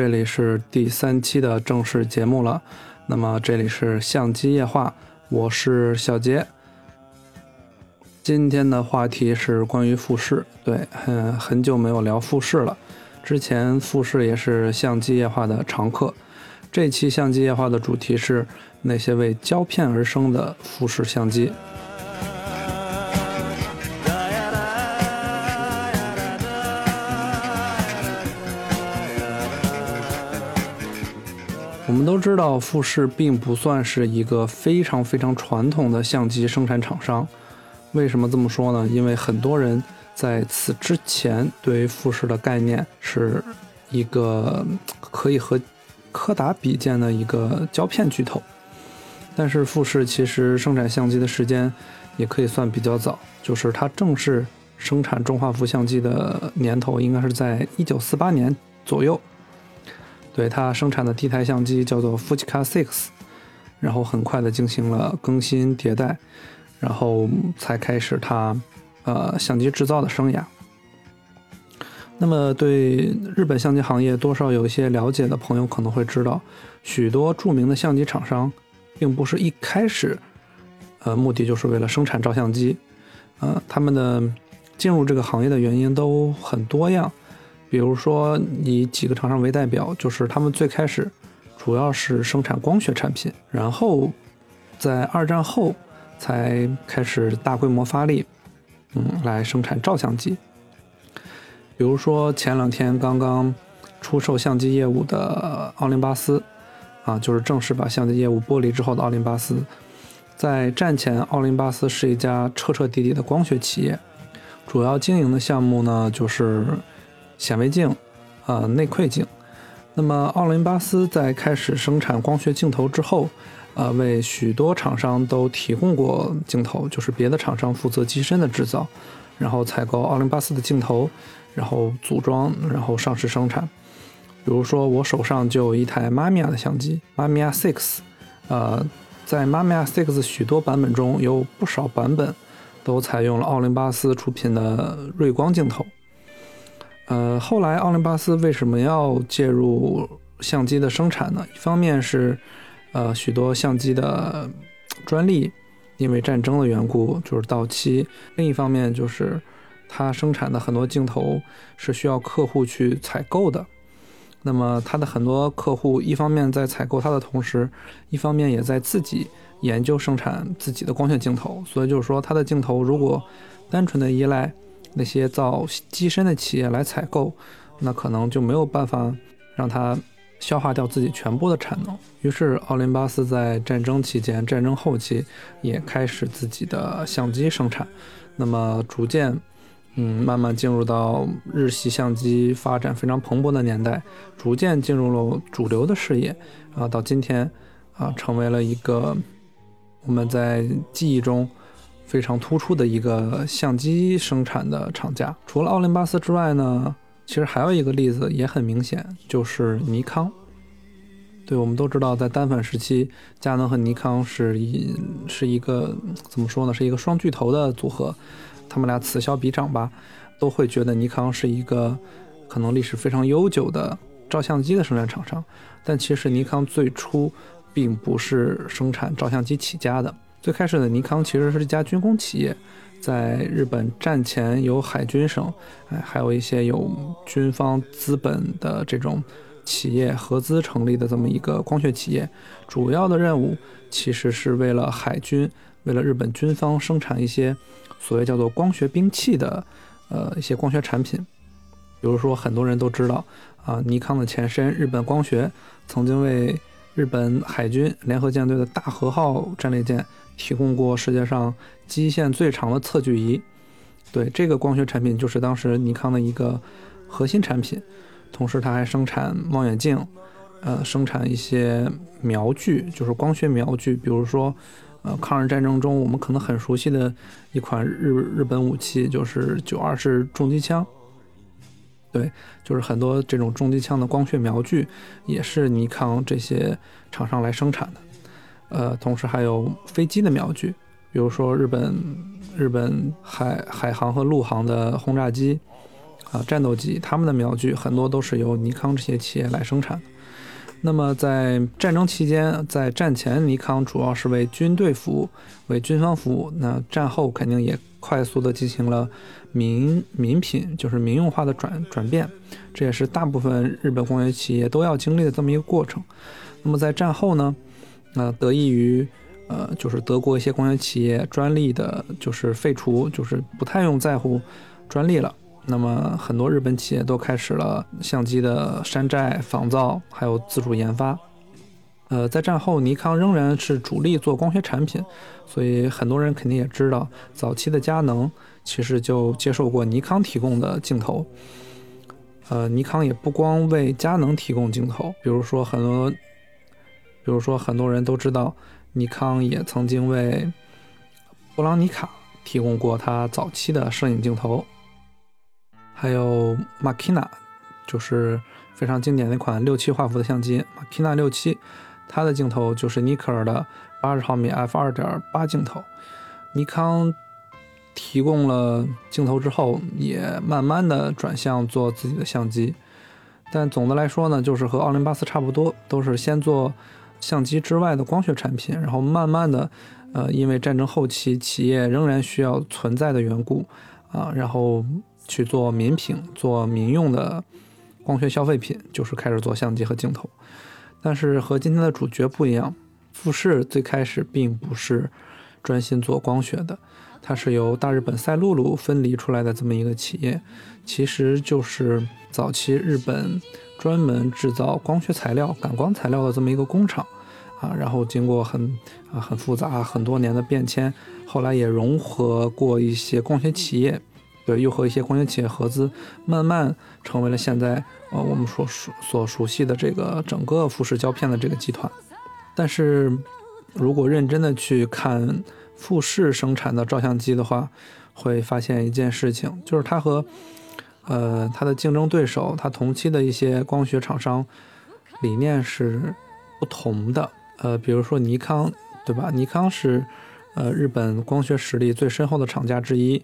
这里是第三期的正式节目了。那么这里是相机夜话，我是小杰。今天的话题是关于富士，对，嗯，很久没有聊富士了。之前富士也是相机夜话的常客。这期相机夜话的主题是那些为胶片而生的富士相机。我们都知道，富士并不算是一个非常非常传统的相机生产厂商。为什么这么说呢？因为很多人在此之前对于富士的概念是一个可以和柯达比肩的一个胶片巨头。但是富士其实生产相机的时间也可以算比较早，就是它正式生产中画幅相机的年头应该是在一九四八年左右。对它生产的第一台相机叫做 Fujica Six，然后很快的进行了更新迭代，然后才开始它呃相机制造的生涯。那么对日本相机行业多少有一些了解的朋友可能会知道，许多著名的相机厂商并不是一开始呃目的就是为了生产照相机，呃他们的进入这个行业的原因都很多样。比如说，以几个厂商为代表，就是他们最开始主要是生产光学产品，然后在二战后才开始大规模发力，嗯，来生产照相机。比如说前两天刚刚出售相机业务的奥林巴斯，啊，就是正式把相机业务剥离之后的奥林巴斯，在战前，奥林巴斯是一家彻彻底底的光学企业，主要经营的项目呢就是。显微镜，呃，内窥镜。那么，奥林巴斯在开始生产光学镜头之后，呃，为许多厂商都提供过镜头，就是别的厂商负责机身的制造，然后采购奥林巴斯的镜头，然后组装，然后上市生产。比如说，我手上就有一台妈咪亚的相机，妈咪亚 Six。呃，在妈咪亚 Six 许多版本中，有不少版本都采用了奥林巴斯出品的锐光镜头。呃，后来奥林巴斯为什么要介入相机的生产呢？一方面是，呃，许多相机的专利因为战争的缘故就是到期；另一方面就是，它生产的很多镜头是需要客户去采购的。那么，它的很多客户一方面在采购它的同时，一方面也在自己研究生产自己的光学镜头。所以就是说，它的镜头如果单纯的依赖。那些造机身的企业来采购，那可能就没有办法让它消化掉自己全部的产能。于是，奥林巴斯在战争期间、战争后期也开始自己的相机生产。那么，逐渐，嗯，慢慢进入到日系相机发展非常蓬勃的年代，逐渐进入了主流的视野。啊，到今天，啊，成为了一个我们在记忆中。非常突出的一个相机生产的厂家，除了奥林巴斯之外呢，其实还有一个例子也很明显，就是尼康。对我们都知道，在单反时期，佳能和尼康是一是一个怎么说呢，是一个双巨头的组合，他们俩此消彼长吧，都会觉得尼康是一个可能历史非常悠久的照相机的生产厂商，但其实尼康最初并不是生产照相机起家的。最开始的尼康其实是一家军工企业，在日本战前有海军省，哎，还有一些有军方资本的这种企业合资成立的这么一个光学企业，主要的任务其实是为了海军，为了日本军方生产一些所谓叫做光学兵器的，呃，一些光学产品，比如说很多人都知道啊，尼康的前身日本光学曾经为日本海军联合舰队的大和号战列舰。提供过世界上基线最长的测距仪，对这个光学产品就是当时尼康的一个核心产品。同时，它还生产望远镜，呃，生产一些瞄具，就是光学瞄具。比如说，呃，抗日战争中我们可能很熟悉的一款日日本武器，就是九二式重机枪。对，就是很多这种重机枪的光学瞄具，也是尼康这些厂商来生产的。呃，同时还有飞机的瞄具，比如说日本日本海海航和陆航的轰炸机，啊战斗机，他们的瞄具很多都是由尼康这些企业来生产的。那么在战争期间，在战前，尼康主要是为军队服务，为军方服务。那战后肯定也快速的进行了民民品，就是民用化的转转变，这也是大部分日本工业企业都要经历的这么一个过程。那么在战后呢，那得益于呃，就是德国一些工业企业专利的，就是废除，就是不太用在乎专利了。那么很多日本企业都开始了相机的山寨、仿造，还有自主研发。呃，在战后，尼康仍然是主力做光学产品，所以很多人肯定也知道，早期的佳能其实就接受过尼康提供的镜头。呃，尼康也不光为佳能提供镜头，比如说很多，比如说很多人都知道，尼康也曾经为布朗尼卡提供过他早期的摄影镜头。还有 Makina，就是非常经典的一款六七画幅的相机。Makina 六七，它的镜头就是尼克尔的八十毫米 f 二点八镜头。尼康提供了镜头之后，也慢慢的转向做自己的相机。但总的来说呢，就是和奥林巴斯差不多，都是先做相机之外的光学产品，然后慢慢的，呃，因为战争后期企业仍然需要存在的缘故，啊，然后。去做民品，做民用的光学消费品，就是开始做相机和镜头。但是和今天的主角不一样，富士最开始并不是专心做光学的，它是由大日本赛璐璐分离出来的这么一个企业，其实就是早期日本专门制造光学材料、感光材料的这么一个工厂啊。然后经过很啊很复杂很多年的变迁，后来也融合过一些光学企业。对，又和一些光学企业合资，慢慢成为了现在呃我们所熟所熟悉的这个整个富士胶片的这个集团。但是，如果认真的去看富士生产的照相机的话，会发现一件事情，就是它和呃它的竞争对手，它同期的一些光学厂商理念是不同的。呃，比如说尼康，对吧？尼康是呃日本光学实力最深厚的厂家之一。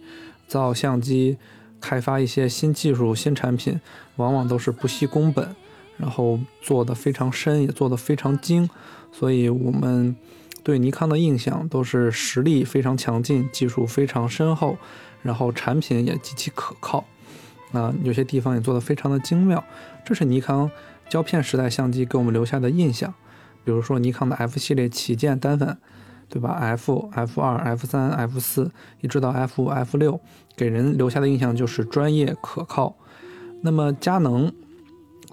造相机、开发一些新技术、新产品，往往都是不惜工本，然后做的非常深，也做的非常精。所以，我们对尼康的印象都是实力非常强劲，技术非常深厚，然后产品也极其可靠。啊，有些地方也做得非常的精妙。这是尼康胶片时代相机给我们留下的印象。比如说，尼康的 F 系列旗舰单反。对吧？F、F 二、F 三、F 四，一直到 F 五、F 六，给人留下的印象就是专业可靠。那么佳能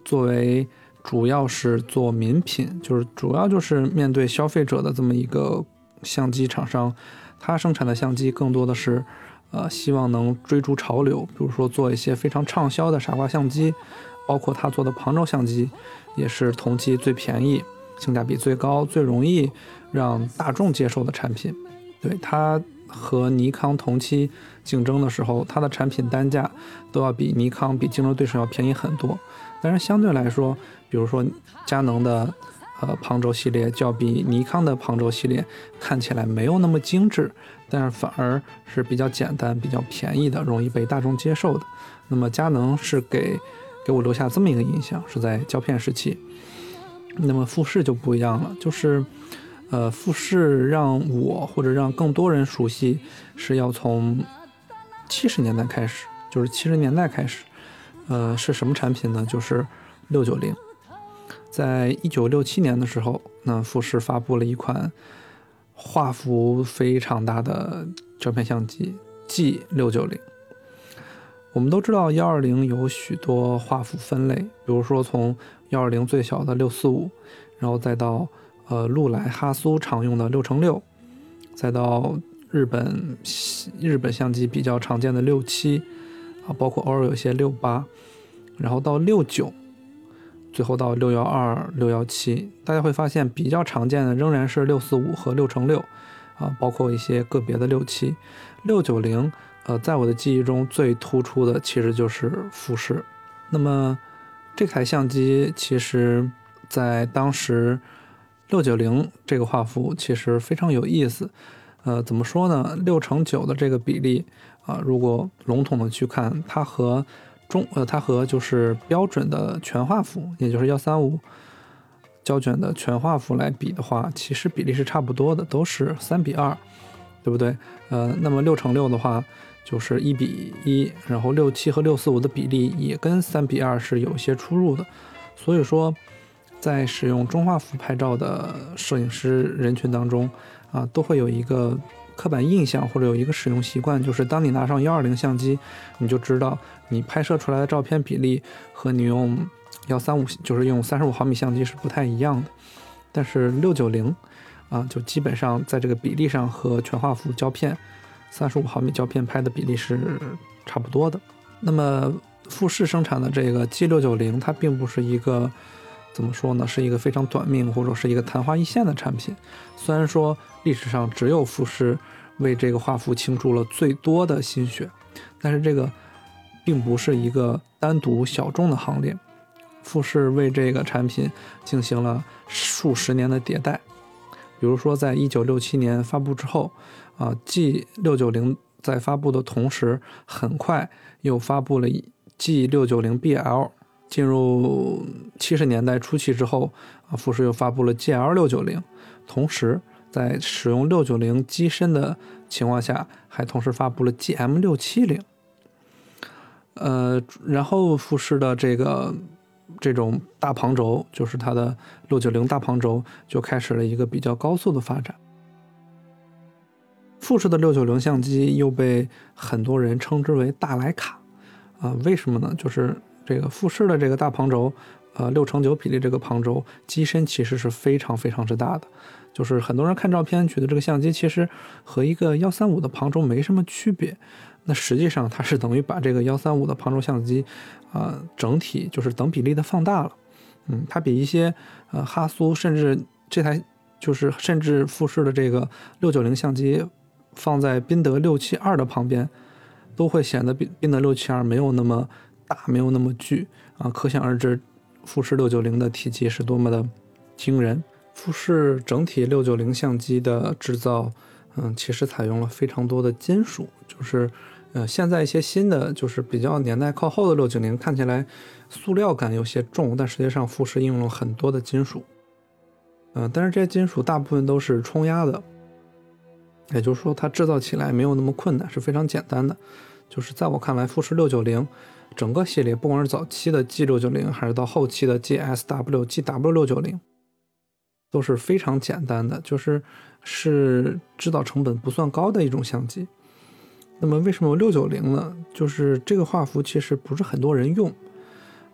作为主要是做民品，就是主要就是面对消费者的这么一个相机厂商，它生产的相机更多的是，呃，希望能追逐潮流，比如说做一些非常畅销的傻瓜相机，包括它做的旁轴相机，也是同期最便宜。性价比最高、最容易让大众接受的产品，对它和尼康同期竞争的时候，它的产品单价都要比尼康、比竞争对手要便宜很多。但是相对来说，比如说佳能的呃旁轴系列，就要比尼康的旁轴系列看起来没有那么精致，但是反而是比较简单、比较便宜的，容易被大众接受的。那么佳能是给给我留下这么一个印象，是在胶片时期。那么富士就不一样了，就是，呃，富士让我或者让更多人熟悉，是要从七十年代开始，就是七十年代开始，呃，是什么产品呢？就是六九零，在一九六七年的时候，那富士发布了一款画幅非常大的胶片相机 G 六九零。我们都知道幺二零有许多画幅分类，比如说从幺二零最小的六四五，然后再到呃禄来哈苏常用的六乘六，再到日本日本相机比较常见的六七啊，包括偶尔有些六八，然后到六九，最后到六幺二六幺七，大家会发现比较常见的仍然是六四五和六乘六啊，包括一些个别的六七六九零。呃，在我的记忆中最突出的其实就是富士。那么这台相机其实，在当时六九零这个画幅其实非常有意思。呃，怎么说呢？六乘九的这个比例啊，如果笼统的去看，它和中呃，它和就是标准的全画幅，也就是幺三五胶卷的全画幅来比的话，其实比例是差不多的，都是三比二，对不对？呃，那么六乘六的话就是一比一，然后六七和六四五的比例也跟三比二是有些出入的，所以说在使用中画幅拍照的摄影师人群当中啊，都会有一个。刻板印象或者有一个使用习惯，就是当你拿上幺二零相机，你就知道你拍摄出来的照片比例和你用幺三五，就是用三十五毫米相机是不太一样的。但是六九零啊，就基本上在这个比例上和全画幅胶片三十五毫米胶片拍的比例是差不多的。那么富士生产的这个 G 六九零，它并不是一个怎么说呢，是一个非常短命或者是一个昙花一现的产品。虽然说。历史上只有富士为这个画幅倾注了最多的心血，但是这个并不是一个单独小众的行列。富士为这个产品进行了数十年的迭代，比如说在一九六七年发布之后，啊，G 六九零在发布的同时，很快又发布了 G 六九零 BL。进入七十年代初期之后，啊，富士又发布了 GL 六九零，同时。在使用六九零机身的情况下，还同时发布了 GM 六七零。呃，然后富士的这个这种大旁轴，就是它的六九零大旁轴，就开始了一个比较高速的发展。富士的六九零相机又被很多人称之为大徕卡，啊，为什么呢？就是这个富士的这个大旁轴，呃，六乘九比例这个旁轴机身其实是非常非常之大的。就是很多人看照片觉得这个相机其实和一个幺三五的旁轴没什么区别，那实际上它是等于把这个幺三五的旁轴相机，啊，整体就是等比例的放大了。嗯，它比一些呃哈苏甚至这台就是甚至富士的这个六九零相机放在宾得六七二的旁边，都会显得宾宾得六七二没有那么大，没有那么巨啊，可想而知富士六九零的体积是多么的惊人。富士整体六九零相机的制造，嗯，其实采用了非常多的金属，就是，呃，现在一些新的就是比较年代靠后的六九零看起来塑料感有些重，但实际上富士应用了很多的金属，嗯，但是这些金属大部分都是冲压的，也就是说它制造起来没有那么困难，是非常简单的。就是在我看来，富士六九零整个系列，不管是早期的 G 六九零，还是到后期的 GSW、GW 六九零。都是非常简单的，就是是制造成本不算高的一种相机。那么为什么有六九零呢？就是这个画幅其实不是很多人用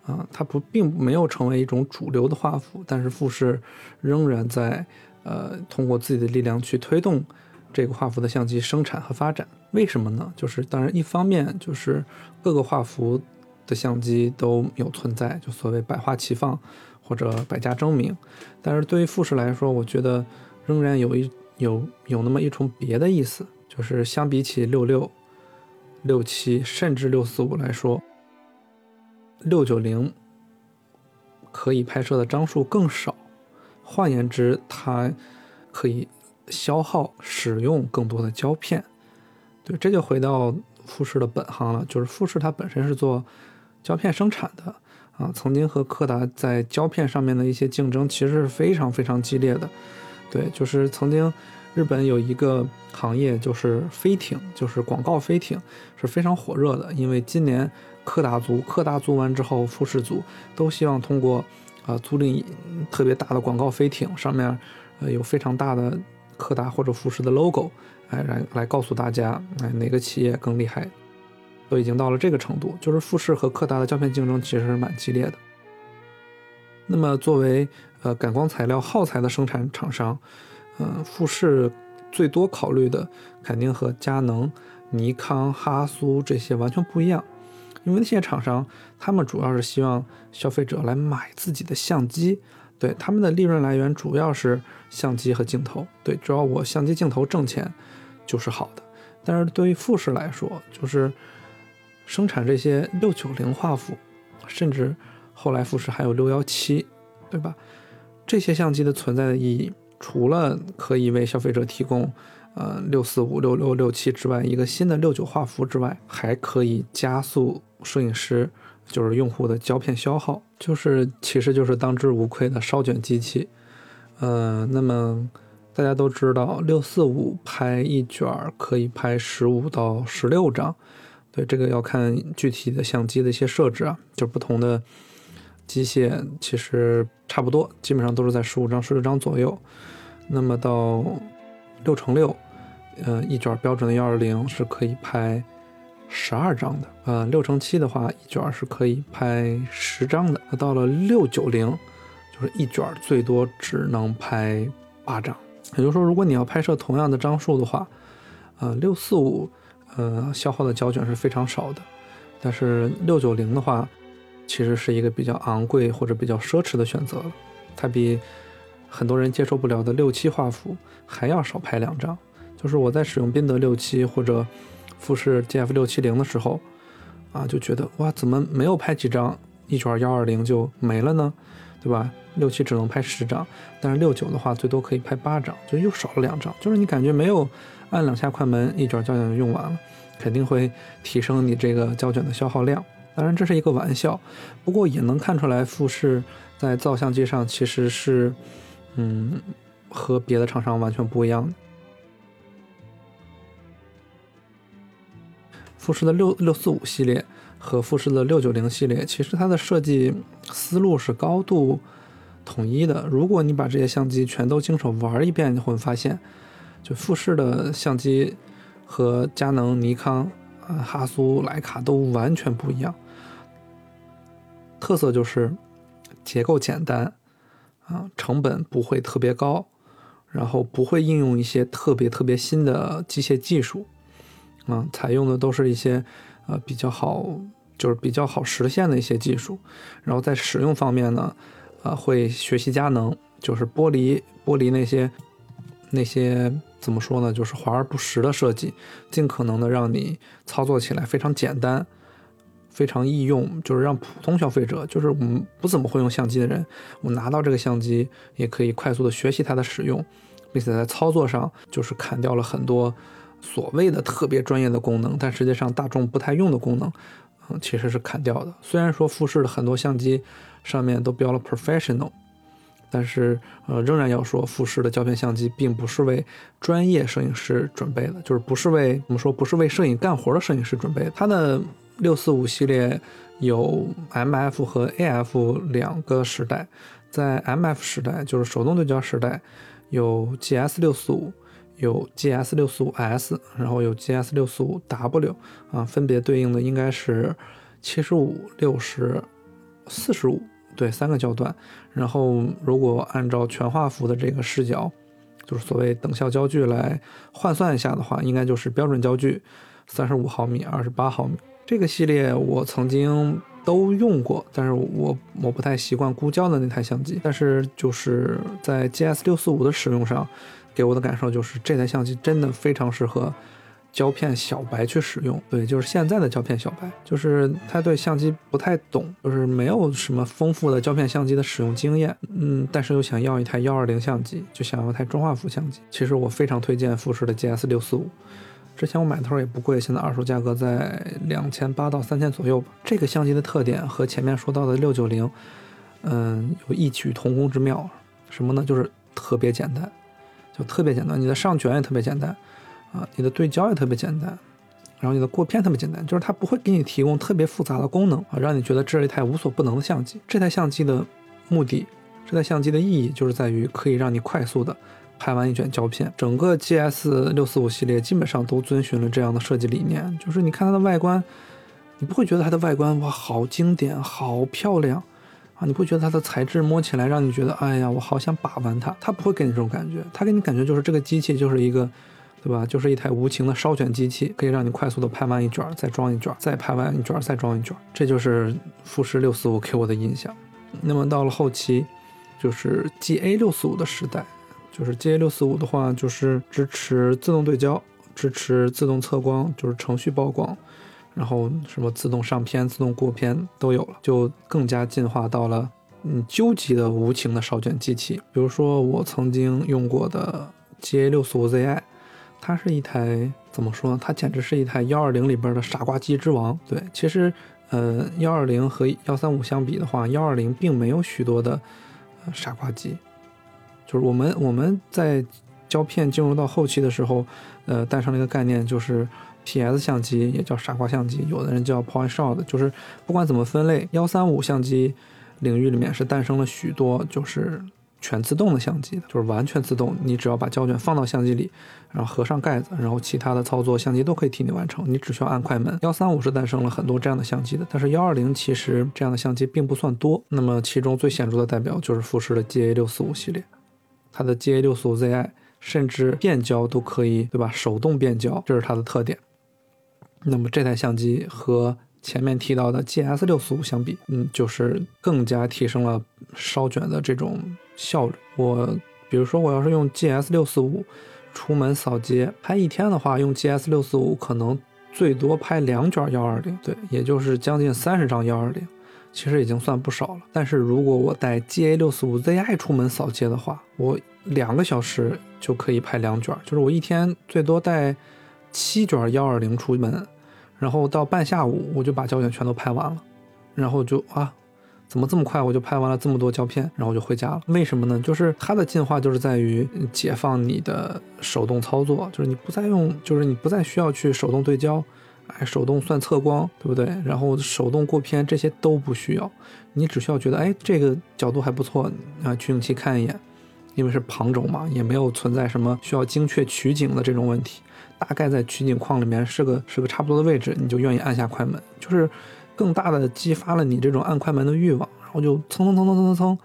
啊，它不并没有成为一种主流的画幅，但是富士仍然在呃通过自己的力量去推动这个画幅的相机生产和发展。为什么呢？就是当然一方面就是各个画幅的相机都有存在，就所谓百花齐放。或者百家争鸣，但是对于富士来说，我觉得仍然有一有有那么一重别的意思，就是相比起六六、六七甚至六四五来说，六九零可以拍摄的张数更少，换言之，它可以消耗使用更多的胶片。对，这就回到富士的本行了，就是富士它本身是做胶片生产的。啊，曾经和柯达在胶片上面的一些竞争，其实是非常非常激烈的。对，就是曾经日本有一个行业，就是飞艇，就是广告飞艇，是非常火热的。因为今年柯达租，柯达租完之后，富士租都希望通过啊租赁特别大的广告飞艇，上面呃有非常大的柯达或者富士的 logo，哎来来告诉大家，哎哪个企业更厉害。都已经到了这个程度，就是富士和柯达的胶片竞争其实是蛮激烈的。那么作为呃感光材料耗材的生产厂商，嗯，富士最多考虑的肯定和佳能、尼康、哈苏这些完全不一样，因为那些厂商他们主要是希望消费者来买自己的相机，对他们的利润来源主要是相机和镜头，对，只要我相机镜头挣钱就是好的。但是对于富士来说，就是生产这些六九零画幅，甚至后来富士还有六幺七，对吧？这些相机的存在的意义，除了可以为消费者提供呃六四五、六六六七之外，一个新的六九画幅之外，还可以加速摄影师就是用户的胶片消耗，就是其实就是当之无愧的烧卷机器。呃，那么大家都知道，六四五拍一卷可以拍十五到十六张，对这个要看具体的相机的一些设置啊，就不同的机械其实差不多，基本上都是在十五张、十六张左右。那么到六乘六，呃，一卷标准的幺二零是可以拍十二张的，呃，六乘七的话，一卷是可以拍十张的。那到了六九零。就是一卷最多只能拍八张，也就是说，如果你要拍摄同样的张数的话，呃，六四五，呃，消耗的胶卷是非常少的，但是六九零的话，其实是一个比较昂贵或者比较奢侈的选择了，它比很多人接受不了的六七画幅还要少拍两张。就是我在使用宾得六七或者富士 GF 六七零的时候，啊，就觉得哇，怎么没有拍几张，一卷幺二零就没了呢？对吧？六七只能拍十张，但是六九的话最多可以拍八张，就又少了两张。就是你感觉没有按两下快门，一卷胶卷就用完了，肯定会提升你这个胶卷的消耗量。当然这是一个玩笑，不过也能看出来富士在造相机上其实是，嗯，和别的厂商完全不一样的。富士的六六四五系列。和富士的六九零系列，其实它的设计思路是高度统一的。如果你把这些相机全都经手玩一遍，你会发现，就富士的相机和佳能、尼康、啊哈苏、徕卡都完全不一样。特色就是结构简单，啊，成本不会特别高，然后不会应用一些特别特别新的机械技术，啊，采用的都是一些。呃，比较好，就是比较好实现的一些技术，然后在使用方面呢，呃，会学习佳能，就是剥离剥离那些那些怎么说呢，就是华而不实的设计，尽可能的让你操作起来非常简单，非常易用，就是让普通消费者，就是我们不怎么会用相机的人，我拿到这个相机也可以快速的学习它的使用，并且在操作上就是砍掉了很多。所谓的特别专业的功能，但实际上大众不太用的功能，嗯，其实是砍掉的。虽然说富士的很多相机上面都标了 professional，但是呃，仍然要说富士的胶片相机并不是为专业摄影师准备的，就是不是为我们说不是为摄影干活的摄影师准备的。它的六四五系列有 MF 和 AF 两个时代，在 MF 时代就是手动对焦时代，有 GS 六四五。有 GS 六四五 S，然后有 GS 六四五 W，啊，分别对应的应该是七十五、六十、四十五，对，三个焦段。然后如果按照全画幅的这个视角，就是所谓等效焦距来换算一下的话，应该就是标准焦距三十五毫米、二十八毫米。这个系列我曾经都用过，但是我我不太习惯估焦的那台相机。但是就是在 GS 六四五的使用上。给我的感受就是，这台相机真的非常适合胶片小白去使用。对，就是现在的胶片小白，就是他对相机不太懂，就是没有什么丰富的胶片相机的使用经验。嗯，但是又想要一台幺二零相机，就想要台中画幅相机。其实我非常推荐富士的 GS 六四五，之前我买的时候也不贵，现在二手价格在两千八到三千左右吧。这个相机的特点和前面说到的六九零，嗯，有异曲同工之妙。什么呢？就是特别简单。就特别简单，你的上卷也特别简单，啊，你的对焦也特别简单，然后你的过片特别简单，就是它不会给你提供特别复杂的功能啊，让你觉得这是一台无所不能的相机。这台相机的目的，这台相机的意义就是在于可以让你快速的拍完一卷胶片。整个 GS 六四五系列基本上都遵循了这样的设计理念，就是你看它的外观，你不会觉得它的外观哇好经典，好漂亮。啊，你不觉得它的材质摸起来让你觉得，哎呀，我好想把玩它？它不会给你这种感觉，它给你感觉就是这个机器就是一个，对吧？就是一台无情的烧卷机器，可以让你快速的拍完一卷，再装一卷，再拍完一卷，再装一卷。这就是富士六四五给我的印象。那么到了后期，就是 GA 六四五的时代，就是 GA 六四五的话，就是支持自动对焦，支持自动测光，就是程序曝光。然后什么自动上片、自动过片都有了，就更加进化到了嗯究极的无情的烧卷机器。比如说我曾经用过的 GA 六四五 ZI，它是一台怎么说呢？它简直是一台幺二零里边的傻瓜机之王。对，其实呃，幺二零和幺三五相比的话，幺二零并没有许多的呃傻瓜机，就是我们我们在胶片进入到后期的时候，呃，诞生了一个概念，就是 PS 相机也叫傻瓜相机，有的人叫 point shot，就是不管怎么分类，幺三五相机领域里面是诞生了许多就是。全自动的相机的，就是完全自动，你只要把胶卷放到相机里，然后合上盖子，然后其他的操作相机都可以替你完成，你只需要按快门。幺三五是诞生了很多这样的相机的，但是幺二零其实这样的相机并不算多。那么其中最显著的代表就是富士的 GA 六四五系列，它的 GA 六四五 ZI 甚至变焦都可以，对吧？手动变焦，这是它的特点。那么这台相机和前面提到的 GS 六四五相比，嗯，就是更加提升了烧卷的这种。效率，我比如说我要是用 GS 六四五出门扫街拍一天的话，用 GS 六四五可能最多拍两卷幺二零，对，也就是将近三十张幺二零，其实已经算不少了。但是如果我带 GA 六四五 ZI 出门扫街的话，我两个小时就可以拍两卷，就是我一天最多带七卷幺二零出门，然后到半下午我就把胶卷全都拍完了，然后就啊。怎么这么快我就拍完了这么多胶片，然后我就回家了？为什么呢？就是它的进化就是在于解放你的手动操作，就是你不再用，就是你不再需要去手动对焦，哎，手动算测光，对不对？然后手动过片这些都不需要，你只需要觉得哎这个角度还不错啊，取景器看一眼，因为是旁轴嘛，也没有存在什么需要精确取景的这种问题，大概在取景框里面是个是个差不多的位置，你就愿意按下快门，就是。更大的激发了你这种按快门的欲望，然后就蹭蹭蹭蹭蹭蹭蹭，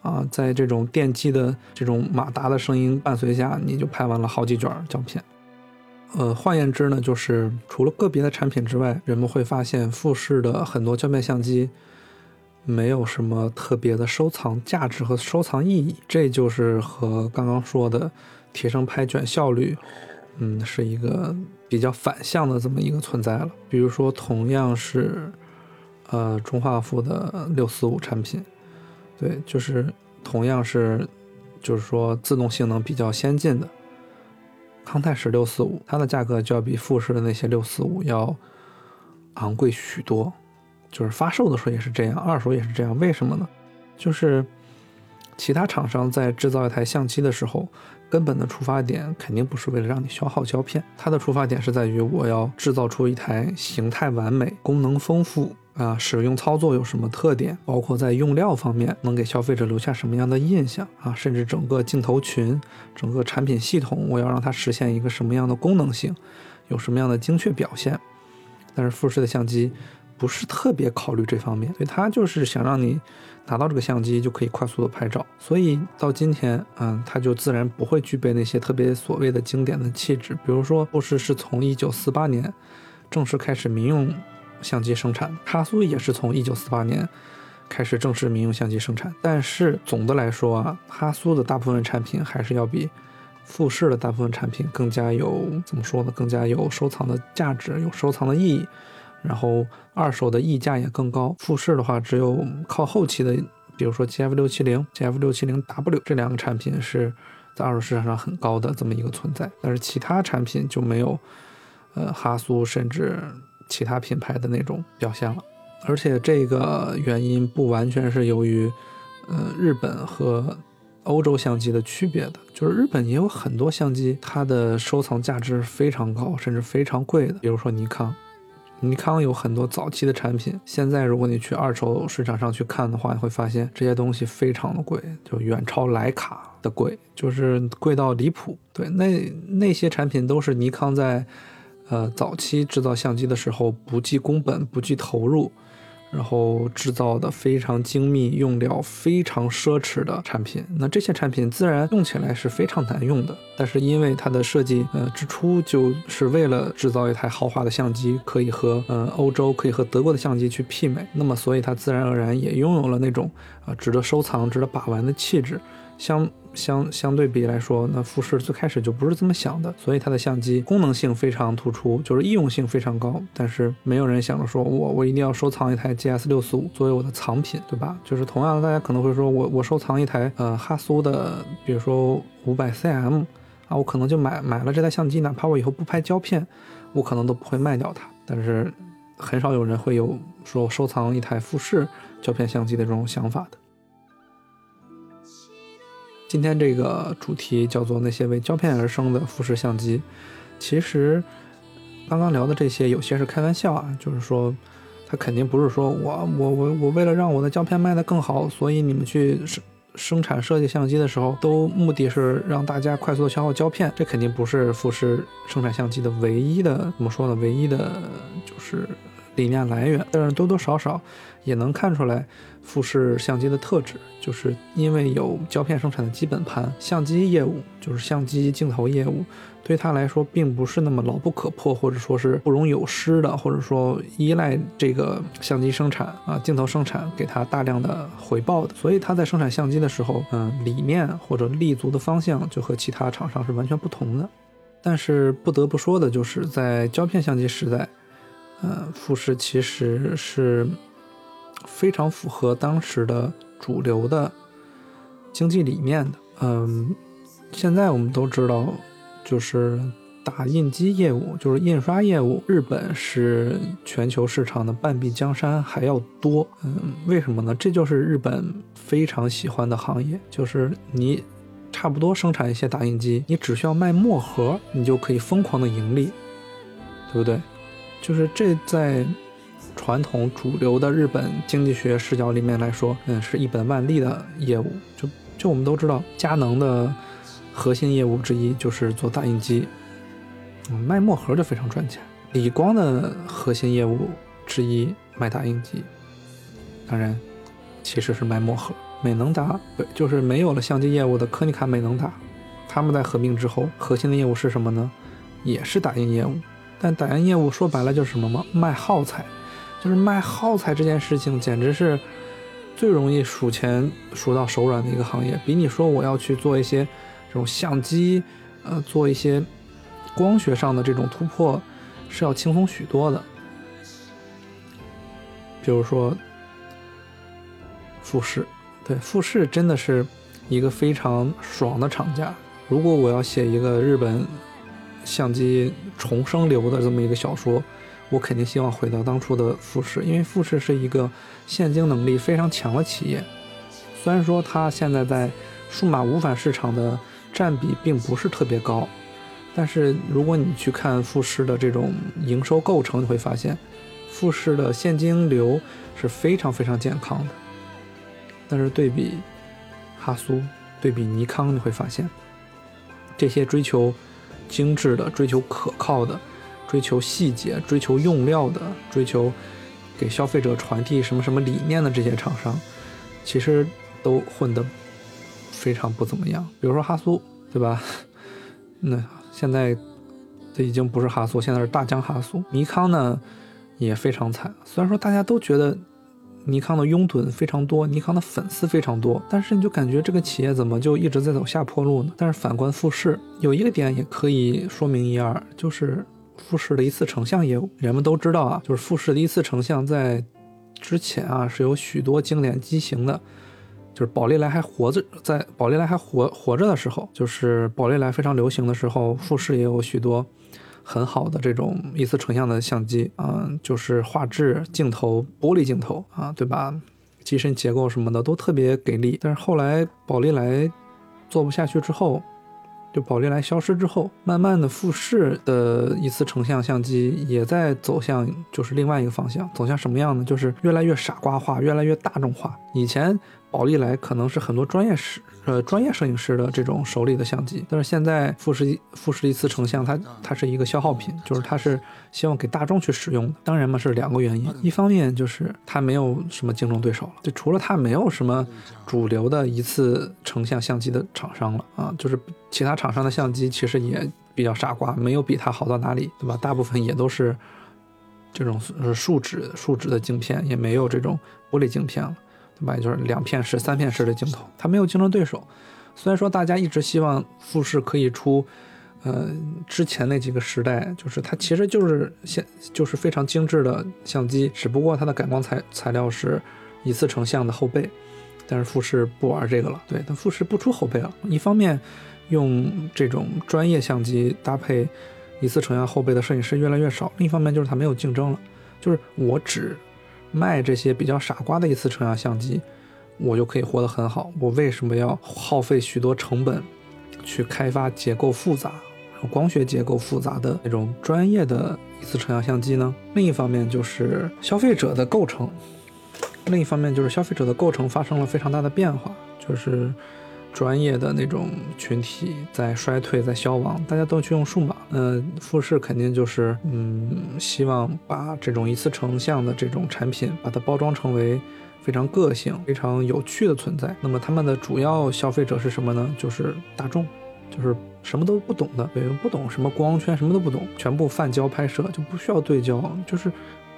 啊，在这种电机的这种马达的声音伴随下，你就拍完了好几卷胶片。呃，换言之呢，就是除了个别的产品之外，人们会发现富士的很多胶片相机没有什么特别的收藏价值和收藏意义，这就是和刚刚说的提升拍卷效率，嗯，是一个比较反向的这么一个存在了。比如说，同样是。呃，中画幅的六四五产品，对，就是同样是，就是说自动性能比较先进的康泰时六四五，它的价格就要比富士的那些六四五要昂贵许多，就是发售的时候也是这样，二手也是这样，为什么呢？就是其他厂商在制造一台相机的时候，根本的出发点肯定不是为了让你消耗胶片，它的出发点是在于我要制造出一台形态完美、功能丰富。啊，使用操作有什么特点？包括在用料方面能给消费者留下什么样的印象啊？甚至整个镜头群、整个产品系统，我要让它实现一个什么样的功能性，有什么样的精确表现？但是富士的相机不是特别考虑这方面，所以它就是想让你拿到这个相机就可以快速的拍照。所以到今天，嗯，它就自然不会具备那些特别所谓的经典的气质。比如说，富士是从一九四八年正式开始民用。相机生产，哈苏也是从一九四八年开始正式民用相机生产。但是总的来说啊，哈苏的大部分产品还是要比富士的大部分产品更加有怎么说呢？更加有收藏的价值，有收藏的意义。然后二手的溢价也更高。富士的话，只有靠后期的，比如说 G F 六七零、G F 六七零 W 这两个产品是在二手市场上很高的这么一个存在。但是其他产品就没有，呃，哈苏甚至。其他品牌的那种表现了，而且这个原因不完全是由于，呃，日本和欧洲相机的区别的，就是日本也有很多相机，它的收藏价值非常高，甚至非常贵的。比如说尼康，尼康有很多早期的产品，现在如果你去二手市场上去看的话，你会发现这些东西非常的贵，就远超徕卡的贵，就是贵到离谱。对，那那些产品都是尼康在。呃，早期制造相机的时候不计工本、不计投入，然后制造的非常精密、用料非常奢侈的产品。那这些产品自然用起来是非常难用的。但是因为它的设计，呃，之初就是为了制造一台豪华的相机，可以和呃欧洲、可以和德国的相机去媲美。那么，所以它自然而然也拥有了那种啊值得收藏、值得把玩的气质。相相相对比来说，那富士最开始就不是这么想的，所以它的相机功能性非常突出，就是易用性非常高。但是没有人想着说我我一定要收藏一台 GS 六四五作为我的藏品，对吧？就是同样的，大家可能会说我我收藏一台呃哈苏的，比如说五百 cm 啊，我可能就买买了这台相机，哪怕我以后不拍胶片，我可能都不会卖掉它。但是很少有人会有说收藏一台富士胶片相机的这种想法的。今天这个主题叫做那些为胶片而生的富士相机。其实刚刚聊的这些有些是开玩笑啊，就是说它肯定不是说我我我我为了让我的胶片卖得更好，所以你们去生生产设计相机的时候，都目的是让大家快速的消耗胶片。这肯定不是富士生产相机的唯一的怎么说呢？唯一的就是理念来源。但是多多少少也能看出来。富士相机的特质，就是因为有胶片生产的基本盘，相机业务就是相机镜头业务，对他来说并不是那么牢不可破，或者说是不容有失的，或者说依赖这个相机生产啊镜头生产给他大量的回报的。所以他在生产相机的时候，嗯，理念或者立足的方向就和其他厂商是完全不同的。但是不得不说的就是，在胶片相机时代，嗯，富士其实是。非常符合当时的主流的经济理念的，嗯，现在我们都知道，就是打印机业务，就是印刷业务，日本是全球市场的半壁江山还要多，嗯，为什么呢？这就是日本非常喜欢的行业，就是你差不多生产一些打印机，你只需要卖墨盒，你就可以疯狂的盈利，对不对？就是这在。传统主流的日本经济学视角里面来说，嗯，是一本万利的业务。就就我们都知道，佳能的核心业务之一就是做打印机，嗯，卖墨盒就非常赚钱。理光的核心业务之一卖打印机，当然其实是卖墨盒。美能达就是没有了相机业务的科尼卡美能达，他们在合并之后，核心的业务是什么呢？也是打印业务。但打印业务说白了就是什么吗？卖耗材。就是卖耗材这件事情，简直是最容易数钱数到手软的一个行业，比你说我要去做一些这种相机，呃，做一些光学上的这种突破是要轻松许多的。比如说富士，对，富士真的是一个非常爽的厂家。如果我要写一个日本相机重生流的这么一个小说。我肯定希望回到当初的富士，因为富士是一个现金能力非常强的企业。虽然说它现在在数码无反市场的占比并不是特别高，但是如果你去看富士的这种营收构成，你会发现富士的现金流是非常非常健康的。但是对比哈苏、对比尼康，你会发现这些追求精致的、追求可靠的。追求细节、追求用料的、追求给消费者传递什么什么理念的这些厂商，其实都混得非常不怎么样。比如说哈苏，对吧？那现在这已经不是哈苏，现在是大疆哈苏。尼康呢也非常惨。虽然说大家都觉得尼康的拥趸非常多，尼康的粉丝非常多，但是你就感觉这个企业怎么就一直在走下坡路呢？但是反观富士，有一个点也可以说明一二，就是。富士的一次成像业务，人们都知道啊，就是富士的一次成像在之前啊是有许多经典机型的，就是宝丽来还活着，在宝丽来还活活着的时候，就是宝丽来非常流行的时候，富士也有许多很好的这种一次成像的相机，嗯，就是画质、镜头、玻璃镜头啊，对吧？机身结构什么的都特别给力。但是后来宝丽来做不下去之后。就宝丽来消失之后，慢慢的富士的一次成像相机也在走向就是另外一个方向，走向什么样呢？就是越来越傻瓜化，越来越大众化。以前。宝丽来可能是很多专业师呃专业摄影师的这种手里的相机，但是现在富士富士一次成像，它它是一个消耗品，就是它是希望给大众去使用的。当然嘛是两个原因，一方面就是它没有什么竞争对手了，就除了它没有什么主流的一次成像相机的厂商了啊，就是其他厂商的相机其实也比较傻瓜，没有比它好到哪里，对吧？大部分也都是这种树脂树脂的镜片，也没有这种玻璃镜片了。对吧？就是两片式、三片式的镜头，它没有竞争对手。虽然说大家一直希望富士可以出，呃，之前那几个时代，就是它其实就是现就是非常精致的相机，只不过它的感光材材料是一次成像的后背。但是富士不玩这个了，对，但富士不出后背了。一方面用这种专业相机搭配一次成像后背的摄影师越来越少，另一方面就是它没有竞争了。就是我只卖这些比较傻瓜的一次成像相机，我就可以活得很好。我为什么要耗费许多成本去开发结构复杂、光学结构复杂的那种专业的一次成像相机呢？另一方面就是消费者的构成，另一方面就是消费者的构成发生了非常大的变化，就是。专业的那种群体在衰退，在消亡，大家都去用数码。那富士肯定就是，嗯，希望把这种一次成像的这种产品，把它包装成为非常个性、非常有趣的存在。那么他们的主要消费者是什么呢？就是大众，就是什么都不懂的，对，不懂什么光圈，什么都不懂，全部泛焦拍摄就不需要对焦，就是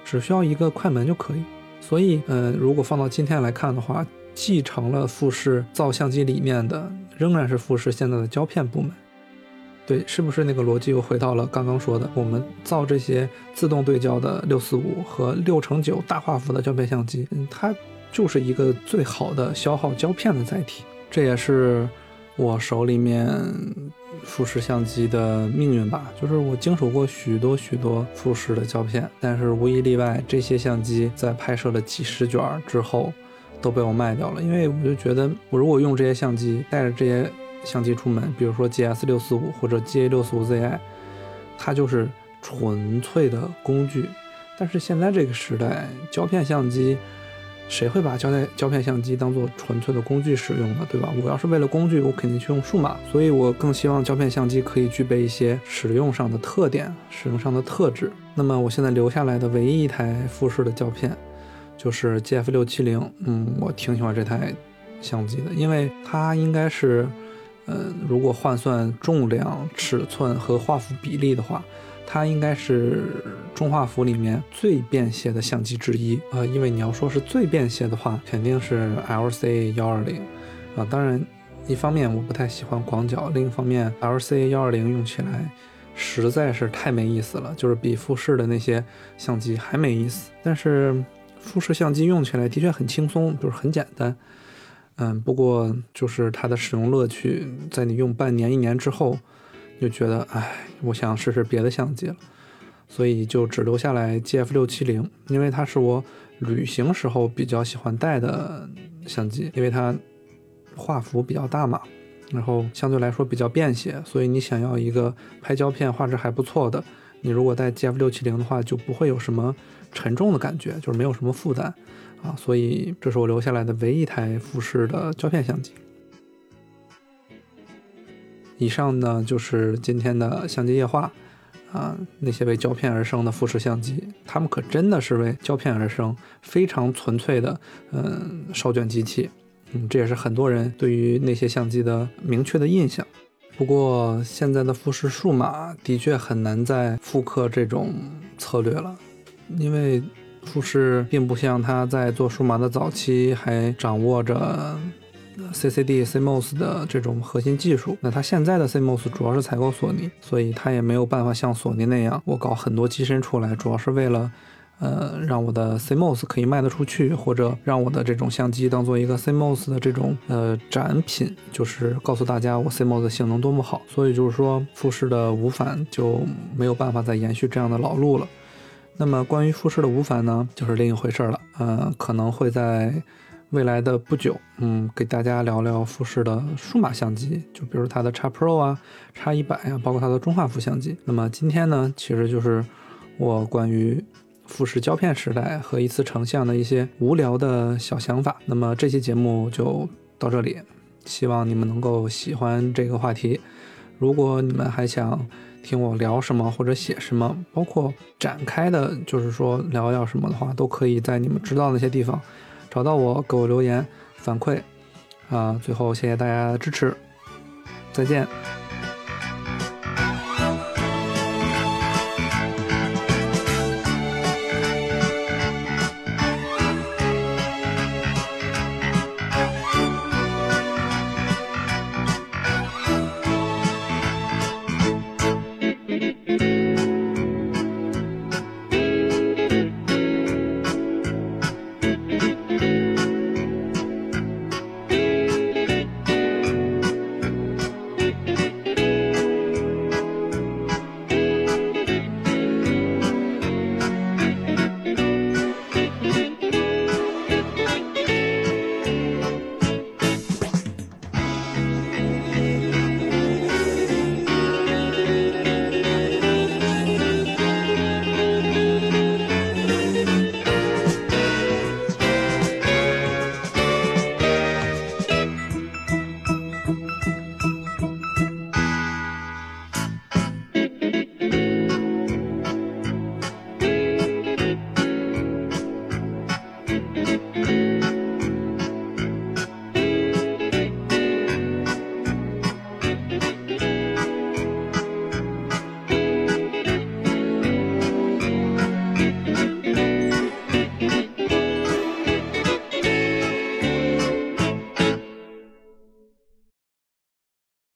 只需要一个快门就可以。所以，嗯，如果放到今天来看的话。继承了富士造相机理念的，仍然是富士现在的胶片部门。对，是不是那个逻辑又回到了刚刚说的？我们造这些自动对焦的六四五和六乘九大画幅的胶片相机，它就是一个最好的消耗胶片的载体。这也是我手里面富士相机的命运吧。就是我经手过许多许多富士的胶片，但是无一例外，这些相机在拍摄了几十卷之后。都被我卖掉了，因为我就觉得，我如果用这些相机，带着这些相机出门，比如说 G S 六四五或者 G A 六四五 Z I，它就是纯粹的工具。但是现在这个时代，胶片相机，谁会把胶带胶片相机当做纯粹的工具使用呢？对吧？我要是为了工具，我肯定去用数码。所以我更希望胶片相机可以具备一些使用上的特点、使用上的特质。那么我现在留下来的唯一一台富士的胶片。就是 G F 六七零，嗯，我挺喜欢这台相机的，因为它应该是，嗯，如果换算重量、尺寸和画幅比例的话，它应该是中画幅里面最便携的相机之一啊。因为你要说是最便携的话，肯定是 L C 幺二零啊。当然，一方面我不太喜欢广角，另一方面 L C 幺二零用起来实在是太没意思了，就是比富士的那些相机还没意思。但是。富士相机用起来的确很轻松，就是很简单，嗯，不过就是它的使用乐趣，在你用半年一年之后，就觉得，哎，我想试试别的相机了，所以就只留下来 G F 六七零，因为它是我旅行时候比较喜欢带的相机，因为它画幅比较大嘛，然后相对来说比较便携，所以你想要一个拍胶片画质还不错的，你如果带 G F 六七零的话，就不会有什么。沉重的感觉就是没有什么负担啊，所以这是我留下来的唯一一台富士的胶片相机。以上呢就是今天的相机夜话啊，那些为胶片而生的富士相机，他们可真的是为胶片而生，非常纯粹的嗯烧卷机器，嗯，这也是很多人对于那些相机的明确的印象。不过现在的富士数码的确很难再复刻这种策略了。因为富士并不像它在做数码的早期还掌握着 CCD、CMOS 的这种核心技术，那它现在的 CMOS 主要是采购索尼，所以它也没有办法像索尼那样，我搞很多机身出来，主要是为了，呃，让我的 CMOS 可以卖得出去，或者让我的这种相机当做一个 CMOS 的这种呃展品，就是告诉大家我 CMOS 性能多么好。所以就是说，富士的无反就没有办法再延续这样的老路了。那么关于富士的无反呢，就是另一回事了。嗯，可能会在未来的不久，嗯，给大家聊聊富士的数码相机，就比如它的 X Pro 啊、X 一百啊，包括它的中画幅相机。那么今天呢，其实就是我关于富士胶片时代和一次成像的一些无聊的小想法。那么这期节目就到这里，希望你们能够喜欢这个话题。如果你们还想，听我聊什么或者写什么，包括展开的，就是说聊聊什么的话，都可以在你们知道那些地方找到我，给我留言反馈。啊，最后谢谢大家的支持，再见。